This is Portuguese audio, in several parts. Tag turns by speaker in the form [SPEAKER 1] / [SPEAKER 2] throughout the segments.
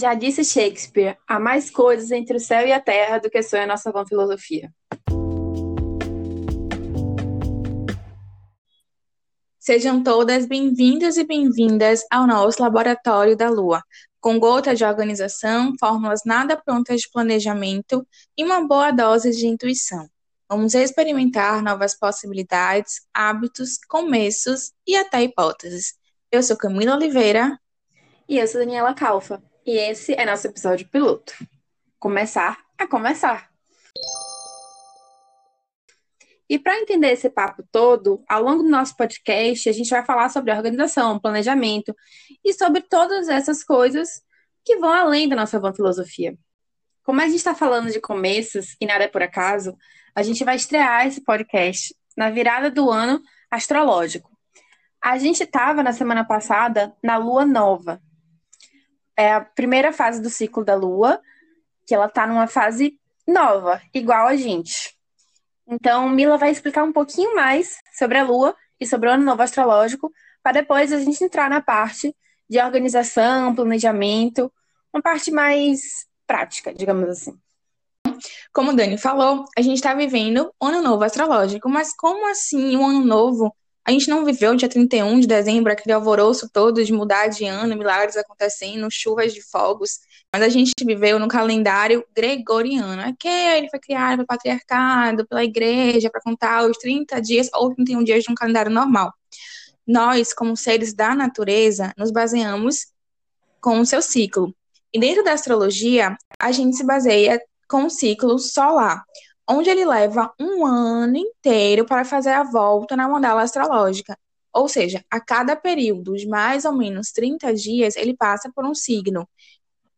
[SPEAKER 1] Já disse Shakespeare: há mais coisas entre o céu e a terra do que sonha nossa vã filosofia.
[SPEAKER 2] Sejam todas bem-vindas e bem-vindas ao nosso Laboratório da Lua, com gota de organização, fórmulas nada prontas de planejamento e uma boa dose de intuição. Vamos experimentar novas possibilidades, hábitos, começos e até hipóteses. Eu sou Camila Oliveira.
[SPEAKER 1] E eu sou Daniela Calfa. E esse é nosso episódio piloto. Começar a conversar. E para entender esse papo todo, ao longo do nosso podcast, a gente vai falar sobre organização, planejamento e sobre todas essas coisas que vão além da nossa van filosofia. Como a gente está falando de começos e nada é por acaso, a gente vai estrear esse podcast na virada do ano astrológico. A gente estava na semana passada na lua nova, é a primeira fase do ciclo da Lua, que ela está numa fase nova, igual a gente. Então, Mila vai explicar um pouquinho mais sobre a Lua e sobre o ano novo astrológico, para depois a gente entrar na parte de organização, planejamento, uma parte mais prática, digamos assim.
[SPEAKER 2] Como o Dani falou, a gente está vivendo o ano novo astrológico, mas como assim o ano novo a gente não viveu dia 31 de dezembro aquele alvoroço todo de mudar de ano, milagres acontecendo, chuvas de fogos, mas a gente viveu no calendário gregoriano, que ele foi criado pelo patriarcado, pela igreja, para contar os 30 dias ou 31 dias de um calendário normal. Nós, como seres da natureza, nos baseamos com o seu ciclo. E dentro da astrologia, a gente se baseia com o ciclo solar onde ele leva um ano inteiro para fazer a volta na mandala astrológica. Ou seja, a cada período de mais ou menos 30 dias, ele passa por um signo.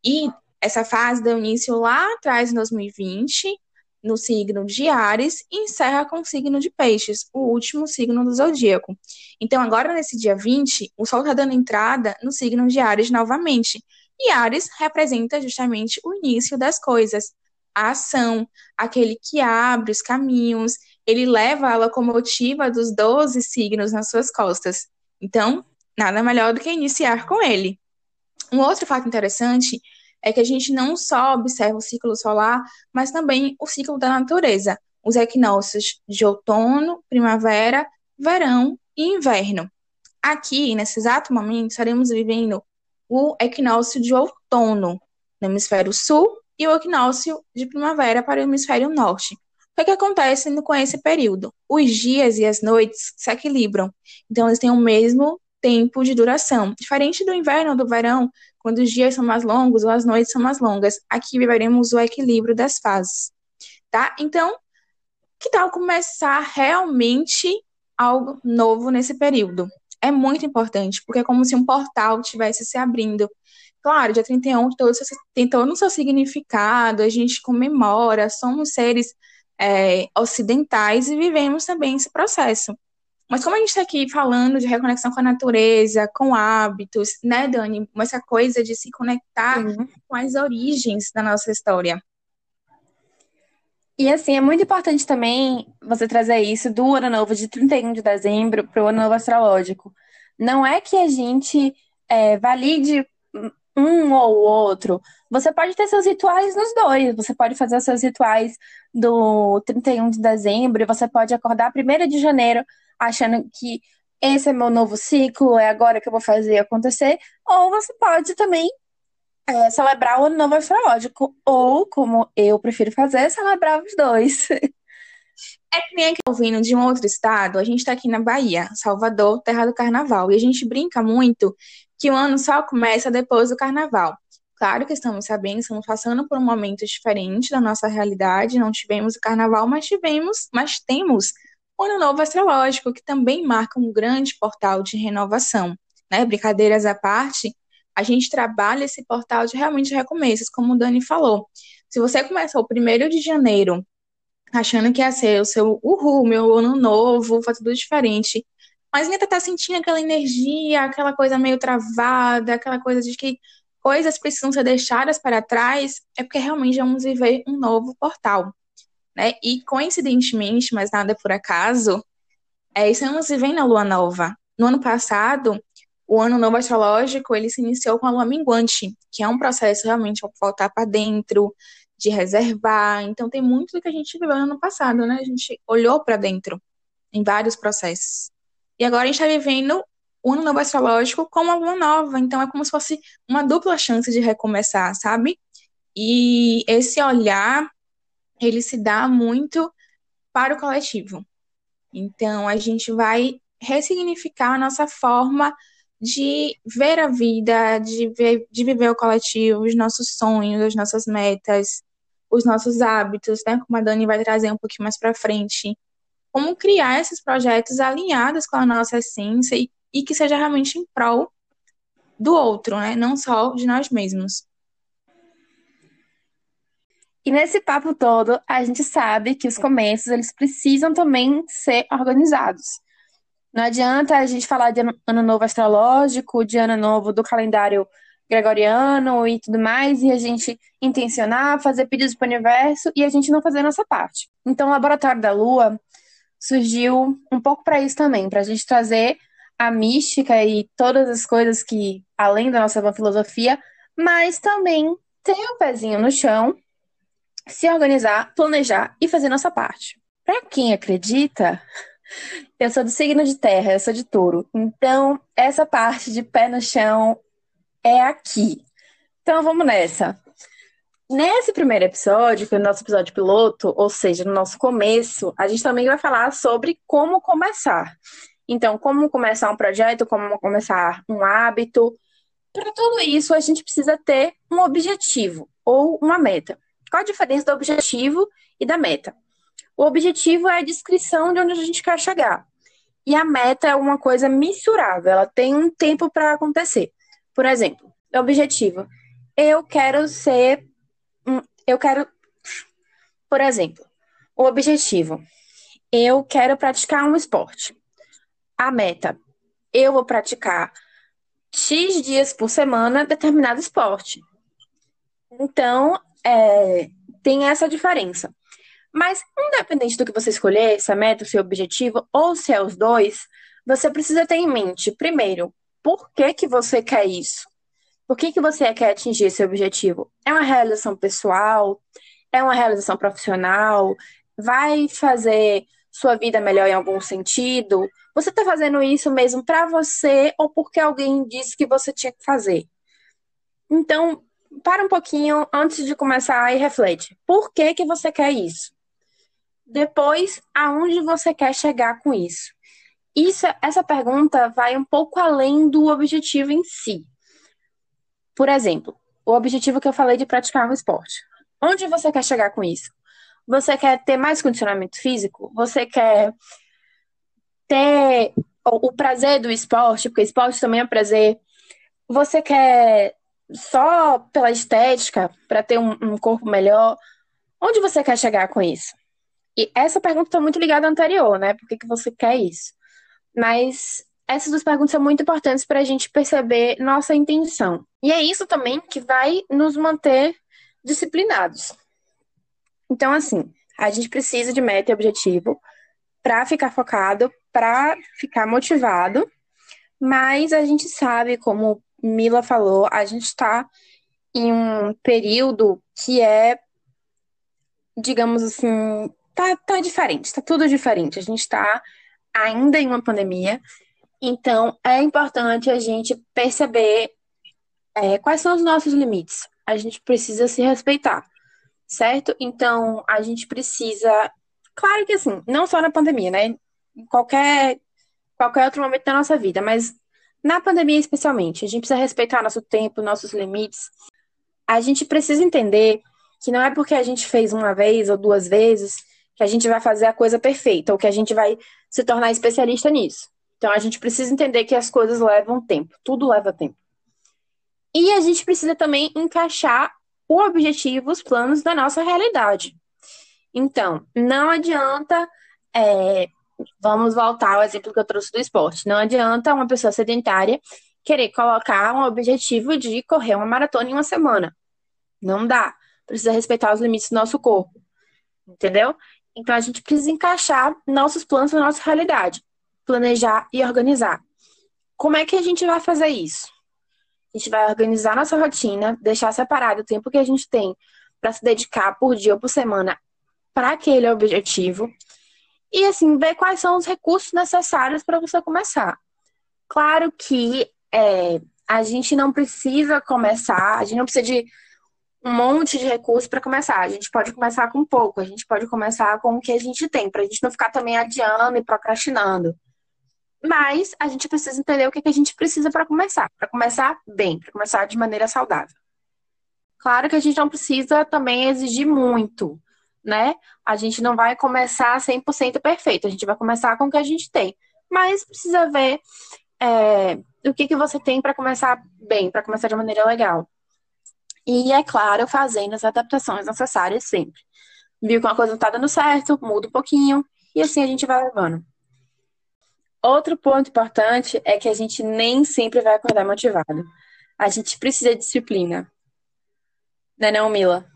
[SPEAKER 2] E essa fase deu início lá atrás, em 2020, no signo de Ares, e encerra com o signo de Peixes, o último signo do zodíaco. Então, agora nesse dia 20, o Sol está dando entrada no signo de Ares novamente. E Ares representa justamente o início das coisas a ação, aquele que abre os caminhos, ele leva a locomotiva dos 12 signos nas suas costas. Então, nada melhor do que iniciar com ele. Um outro fato interessante é que a gente não só observa o ciclo solar, mas também o ciclo da natureza, os equinócios de outono, primavera, verão e inverno. Aqui, nesse exato momento, estaremos vivendo o equinócio de outono no hemisfério sul e o equinócio de primavera para o hemisfério norte. O que, é acontece com esse período? Os dias e as noites se equilibram, então eles têm o mesmo tempo de duração. Diferente do inverno ou do verão, quando os dias são mais longos ou as noites são mais longas, aqui viveremos o equilíbrio das fases. Tá? Então, que tal começar realmente algo novo nesse período? É muito importante, porque é como se um portal estivesse se abrindo Claro, dia 31 todo, tem todo o seu significado, a gente comemora, somos seres é, ocidentais e vivemos também esse processo. Mas como a gente está aqui falando de reconexão com a natureza, com hábitos, né, Dani? Essa coisa de se conectar uhum. com as origens da nossa história.
[SPEAKER 1] E assim, é muito importante também você trazer isso do ano novo de 31 de dezembro para o ano novo astrológico. Não é que a gente é, valide um ou outro. Você pode ter seus rituais nos dois. Você pode fazer seus rituais do 31 de dezembro você pode acordar 1 de janeiro achando que esse é meu novo ciclo, é agora que eu vou fazer acontecer. Ou você pode também é, celebrar o ano novo astrológico. Ou, como eu prefiro fazer, celebrar os dois.
[SPEAKER 2] É que nem aqui ouvindo de um outro estado, a gente está aqui na Bahia, Salvador, terra do carnaval, e a gente brinca muito que o ano só começa depois do carnaval. Claro que estamos sabendo, estamos passando por um momento diferente da nossa realidade, não tivemos o carnaval, mas tivemos, mas temos o Ano Novo Astrológico, que também marca um grande portal de renovação. Né? Brincadeiras à parte, a gente trabalha esse portal de realmente recomeços, como o Dani falou. Se você começou o primeiro de janeiro achando que ia ser o seu uhul, meu ano novo, fazer tudo diferente, mas ainda tá sentindo aquela energia, aquela coisa meio travada, aquela coisa de que coisas precisam ser deixadas para trás, é porque realmente vamos viver um novo portal. Né? E coincidentemente, mas nada por acaso, é, estamos vivendo a lua nova. No ano passado, o ano novo astrológico, ele se iniciou com a lua minguante, que é um processo realmente de voltar para dentro, de reservar. Então tem muito do que a gente viveu no ano passado, né? A gente olhou para dentro em vários processos. E agora a gente está vivendo ano novo astrológico como uma lua nova, então é como se fosse uma dupla chance de recomeçar, sabe? E esse olhar, ele se dá muito para o coletivo. Então a gente vai ressignificar a nossa forma de ver a vida, de, ver, de viver o coletivo, os nossos sonhos, as nossas metas, os nossos hábitos, né? Como a Dani vai trazer um pouquinho mais para frente. Como criar esses projetos alinhados com a nossa essência e, e que seja realmente em prol do outro, né? Não só de nós mesmos.
[SPEAKER 1] E nesse papo todo, a gente sabe que os começos eles precisam também ser organizados. Não adianta a gente falar de ano novo astrológico, de ano novo do calendário gregoriano e tudo mais, e a gente intencionar, fazer pedidos para o universo e a gente não fazer a nossa parte. Então, o Laboratório da Lua surgiu um pouco para isso também, para a gente trazer a mística e todas as coisas que, além da nossa filosofia, mas também ter o um pezinho no chão, se organizar, planejar e fazer nossa parte. Para quem acredita, eu sou do signo de terra, eu sou de touro. Então, essa parte de pé no chão é aqui. Então, vamos nessa. Nesse primeiro episódio, que é o nosso episódio piloto, ou seja, no nosso começo, a gente também vai falar sobre como começar. Então, como começar um projeto, como começar um hábito. Para tudo isso, a gente precisa ter um objetivo ou uma meta. Qual a diferença do objetivo e da meta? O objetivo é a descrição de onde a gente quer chegar. E a meta é uma coisa mensurável, ela tem um tempo para acontecer. Por exemplo, objetivo. Eu quero ser. Eu quero. Por exemplo, o objetivo. Eu quero praticar um esporte. A meta. Eu vou praticar X dias por semana determinado esporte. Então, é, tem essa diferença. Mas, independente do que você escolher, se a meta, o seu objetivo, ou se é os dois, você precisa ter em mente, primeiro, por que, que você quer isso? Por que, que você quer atingir esse objetivo? É uma realização pessoal? É uma realização profissional? Vai fazer sua vida melhor em algum sentido? Você está fazendo isso mesmo para você ou porque alguém disse que você tinha que fazer? Então, para um pouquinho antes de começar e reflete. Por que, que você quer isso? Depois, aonde você quer chegar com isso? Isso, essa pergunta vai um pouco além do objetivo em si. Por exemplo, o objetivo que eu falei de praticar um esporte. Onde você quer chegar com isso? Você quer ter mais condicionamento físico? Você quer ter o prazer do esporte, porque esporte também é prazer. Você quer só pela estética, para ter um, um corpo melhor? Onde você quer chegar com isso? E essa pergunta está muito ligada à anterior, né? Por que, que você quer isso? Mas essas duas perguntas são muito importantes para a gente perceber nossa intenção. E é isso também que vai nos manter disciplinados. Então, assim, a gente precisa de meta e objetivo para ficar focado, para ficar motivado, mas a gente sabe, como Mila falou, a gente está em um período que é, digamos assim, tá, tá diferente, tá tudo diferente. A gente está ainda em uma pandemia, então é importante a gente perceber é, quais são os nossos limites. A gente precisa se respeitar, certo? Então a gente precisa, claro que assim, não só na pandemia, né? Em qualquer qualquer outro momento da nossa vida, mas na pandemia especialmente, a gente precisa respeitar nosso tempo, nossos limites. A gente precisa entender que não é porque a gente fez uma vez ou duas vezes que a gente vai fazer a coisa perfeita, ou que a gente vai se tornar especialista nisso. Então a gente precisa entender que as coisas levam tempo, tudo leva tempo. E a gente precisa também encaixar o objetivo, os planos da nossa realidade. Então, não adianta. É, vamos voltar ao exemplo que eu trouxe do esporte. Não adianta uma pessoa sedentária querer colocar um objetivo de correr uma maratona em uma semana. Não dá. Precisa respeitar os limites do nosso corpo. Entendeu? Então a gente precisa encaixar nossos planos na nossa realidade, planejar e organizar. como é que a gente vai fazer isso? A gente vai organizar nossa rotina, deixar separado o tempo que a gente tem para se dedicar por dia ou por semana para aquele objetivo e assim ver quais são os recursos necessários para você começar. Claro que é, a gente não precisa começar, a gente não precisa de um monte de recursos para começar. A gente pode começar com pouco, a gente pode começar com o que a gente tem, para a gente não ficar também adiando e procrastinando. Mas a gente precisa entender o que, que a gente precisa para começar, para começar bem, para começar de maneira saudável. Claro que a gente não precisa também exigir muito, né? A gente não vai começar 100% perfeito, a gente vai começar com o que a gente tem. Mas precisa ver é, o que, que você tem para começar bem, para começar de maneira legal. E, é claro, fazendo as adaptações necessárias sempre. Viu que uma coisa não está dando certo, muda um pouquinho, e assim a gente vai levando. Outro ponto importante é que a gente nem sempre vai acordar motivado. A gente precisa de disciplina. Né, não, Mila?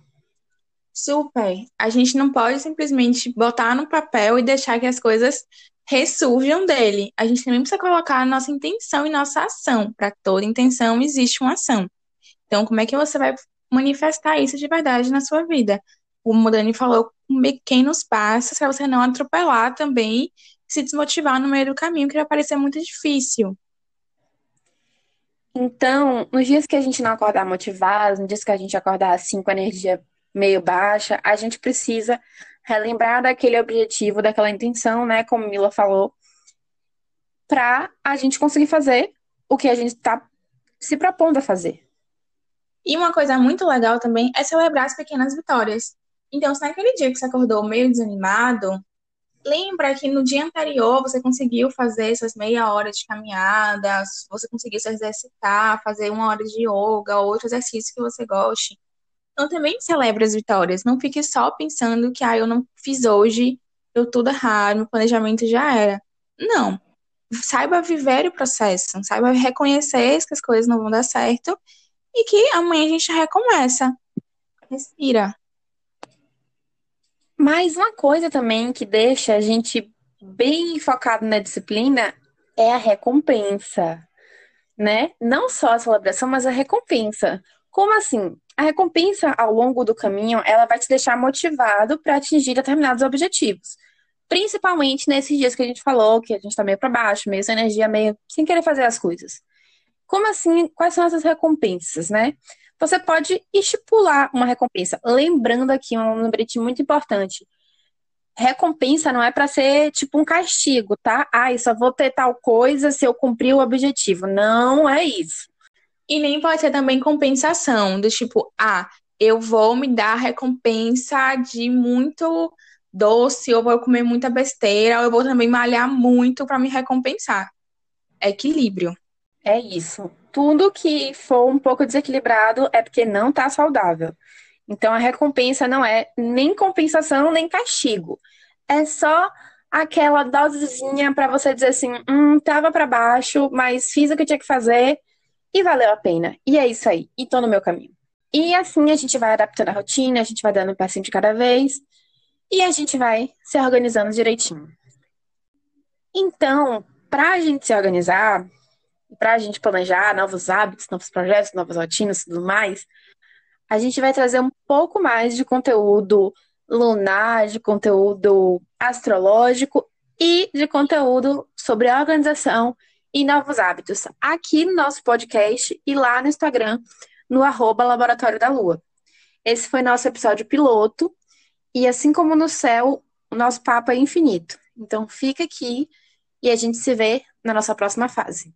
[SPEAKER 2] Super. A gente não pode simplesmente botar no papel e deixar que as coisas ressurjam dele. A gente também precisa colocar a nossa intenção e nossa ação. Para toda intenção existe uma ação. Então, como é que você vai manifestar isso de verdade na sua vida? O Dani falou com pequenos passos para você não atropelar também se desmotivar no meio do caminho, que vai parecer muito difícil.
[SPEAKER 1] Então, nos dias que a gente não acordar motivado, nos dias que a gente acordar assim com a energia meio baixa, a gente precisa relembrar daquele objetivo, daquela intenção, né, como Mila falou, para a gente conseguir fazer o que a gente está se propondo a fazer.
[SPEAKER 2] E uma coisa muito legal também é celebrar as pequenas vitórias. Então, se naquele dia que você acordou meio desanimado, lembra que no dia anterior você conseguiu fazer essas meia hora de caminhada, você conseguiu se exercitar, fazer uma hora de yoga, ou outro exercício que você goste. Então também celebre as vitórias. Não fique só pensando que ah, eu não fiz hoje, deu tudo errado, meu planejamento já era. Não. Saiba viver o processo, saiba reconhecer que as coisas não vão dar certo e que amanhã a gente recomeça. Respira.
[SPEAKER 1] Mas uma coisa também que deixa a gente bem focado na disciplina é a recompensa, né? Não só a celebração, mas a recompensa. Como assim? A recompensa ao longo do caminho, ela vai te deixar motivado para atingir determinados objetivos. Principalmente nesses dias que a gente falou, que a gente tá meio para baixo, meio sem energia, meio sem querer fazer as coisas. Como assim? Quais são essas recompensas, né? Você pode estipular uma recompensa. Lembrando aqui um lembrete muito importante. Recompensa não é para ser tipo um castigo, tá? Ah, eu só vou ter tal coisa se eu cumprir o objetivo. Não é isso.
[SPEAKER 2] E nem pode ser também compensação, do tipo, ah, eu vou me dar recompensa de muito doce, ou vou comer muita besteira, ou eu vou também malhar muito para me recompensar. É equilíbrio.
[SPEAKER 1] É isso. Tudo que for um pouco desequilibrado é porque não está saudável. Então a recompensa não é nem compensação nem castigo. É só aquela dosezinha para você dizer assim, hum, tava para baixo, mas fiz o que eu tinha que fazer e valeu a pena. E é isso aí. E tô no meu caminho. E assim a gente vai adaptando a rotina, a gente vai dando um passinho de cada vez e a gente vai se organizando direitinho. Então, para a gente se organizar, para a gente planejar novos hábitos, novos projetos, novas rotinas e tudo mais, a gente vai trazer um pouco mais de conteúdo lunar, de conteúdo astrológico e de conteúdo sobre a organização e novos hábitos aqui no nosso podcast e lá no Instagram, no arroba Laboratório da Lua. Esse foi nosso episódio piloto e assim como no céu, o nosso papo é infinito. Então fica aqui e a gente se vê na nossa próxima fase.